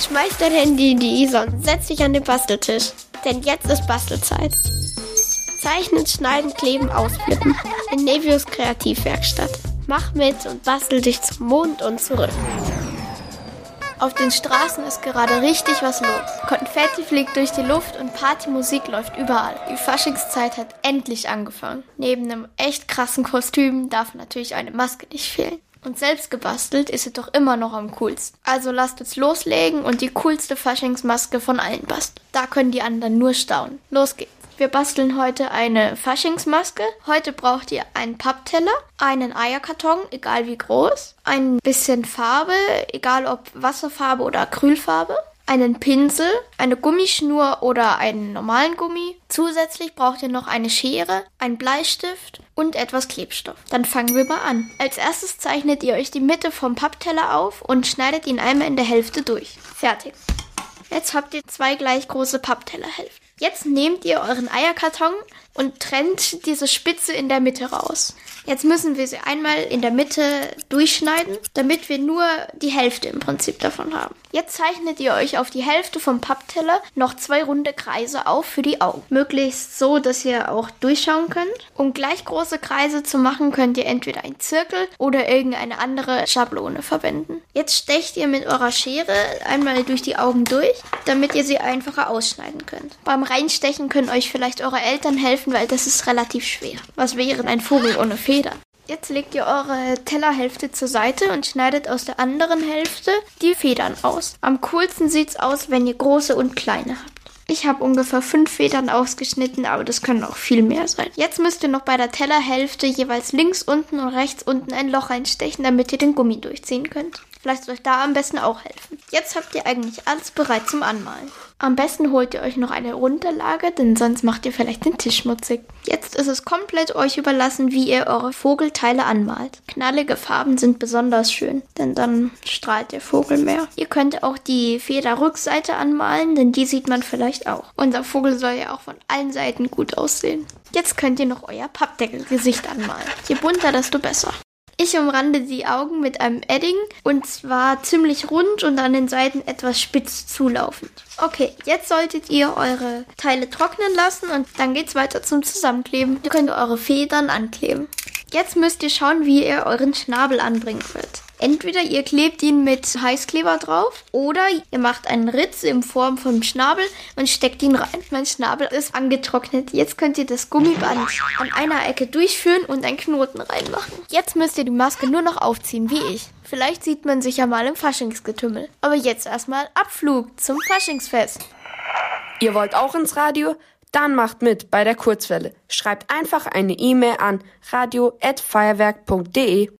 Schmeiß dein Handy in die Isa und setz dich an den Basteltisch. Denn jetzt ist Bastelzeit. Zeichnen, schneiden, kleben, ausflippen. In Nevius Kreativwerkstatt. Mach mit und bastel dich zum Mond und zurück. Auf den Straßen ist gerade richtig was los. Konfetti fliegt durch die Luft und Partymusik läuft überall. Die Faschingszeit hat endlich angefangen. Neben einem echt krassen Kostüm darf natürlich eine Maske nicht fehlen. Und selbst gebastelt ist sie doch immer noch am coolsten. Also lasst uns loslegen und die coolste Faschingsmaske von allen basteln. Da können die anderen nur staunen. Los geht's. Wir basteln heute eine Faschingsmaske. Heute braucht ihr einen Pappteller, einen Eierkarton, egal wie groß, ein bisschen Farbe, egal ob Wasserfarbe oder Acrylfarbe, einen Pinsel, eine Gummischnur oder einen normalen Gummi. Zusätzlich braucht ihr noch eine Schere, einen Bleistift und etwas Klebstoff. Dann fangen wir mal an. Als erstes zeichnet ihr euch die Mitte vom Pappteller auf und schneidet ihn einmal in der Hälfte durch. Fertig. Jetzt habt ihr zwei gleich große Papptellerhälften. Jetzt nehmt ihr euren Eierkarton und trennt diese Spitze in der Mitte raus. Jetzt müssen wir sie einmal in der Mitte durchschneiden, damit wir nur die Hälfte im Prinzip davon haben. Jetzt zeichnet ihr euch auf die Hälfte vom Pappteller noch zwei runde Kreise auf für die Augen. Möglichst so, dass ihr auch durchschauen könnt. Um gleich große Kreise zu machen, könnt ihr entweder einen Zirkel oder irgendeine andere Schablone verwenden. Jetzt stecht ihr mit eurer Schere einmal durch die Augen durch, damit ihr sie einfacher ausschneiden könnt. Beim Reinstechen können euch vielleicht eure Eltern helfen, weil das ist relativ schwer. Was wäre ein Vogel ohne Federn? Jetzt legt ihr eure Tellerhälfte zur Seite und schneidet aus der anderen Hälfte die Federn aus. Am coolsten sieht's aus, wenn ihr große und kleine habt. Ich habe ungefähr fünf Federn ausgeschnitten, aber das können auch viel mehr sein. Jetzt müsst ihr noch bei der Tellerhälfte jeweils links unten und rechts unten ein Loch einstechen, damit ihr den Gummi durchziehen könnt. Vielleicht soll euch da am besten auch helfen. Jetzt habt ihr eigentlich alles bereit zum Anmalen. Am besten holt ihr euch noch eine Unterlage, denn sonst macht ihr vielleicht den Tisch schmutzig. Jetzt ist es komplett euch überlassen, wie ihr eure Vogelteile anmalt. Knallige Farben sind besonders schön, denn dann strahlt der Vogel mehr. Ihr könnt auch die Federrückseite anmalen, denn die sieht man vielleicht auch. Unser Vogel soll ja auch von allen Seiten gut aussehen. Jetzt könnt ihr noch euer Pappdeckelgesicht anmalen. Je bunter, desto besser. Ich umrande die Augen mit einem Edding und zwar ziemlich rund und an den Seiten etwas spitz zulaufend. Okay, jetzt solltet ihr eure Teile trocknen lassen und dann geht's weiter zum Zusammenkleben. Ihr könnt eure Federn ankleben. Jetzt müsst ihr schauen, wie ihr euren Schnabel anbringen könnt. Entweder ihr klebt ihn mit Heißkleber drauf oder ihr macht einen Ritz in Form vom Schnabel und steckt ihn rein. Mein Schnabel ist angetrocknet. Jetzt könnt ihr das Gummiband an einer Ecke durchführen und einen Knoten reinmachen. Jetzt müsst ihr die Maske nur noch aufziehen, wie ich. Vielleicht sieht man sich ja mal im Faschingsgetümmel. Aber jetzt erstmal Abflug zum Faschingsfest. Ihr wollt auch ins Radio? Dann macht mit bei der Kurzwelle. Schreibt einfach eine E-Mail an radio@feuerwerk.de.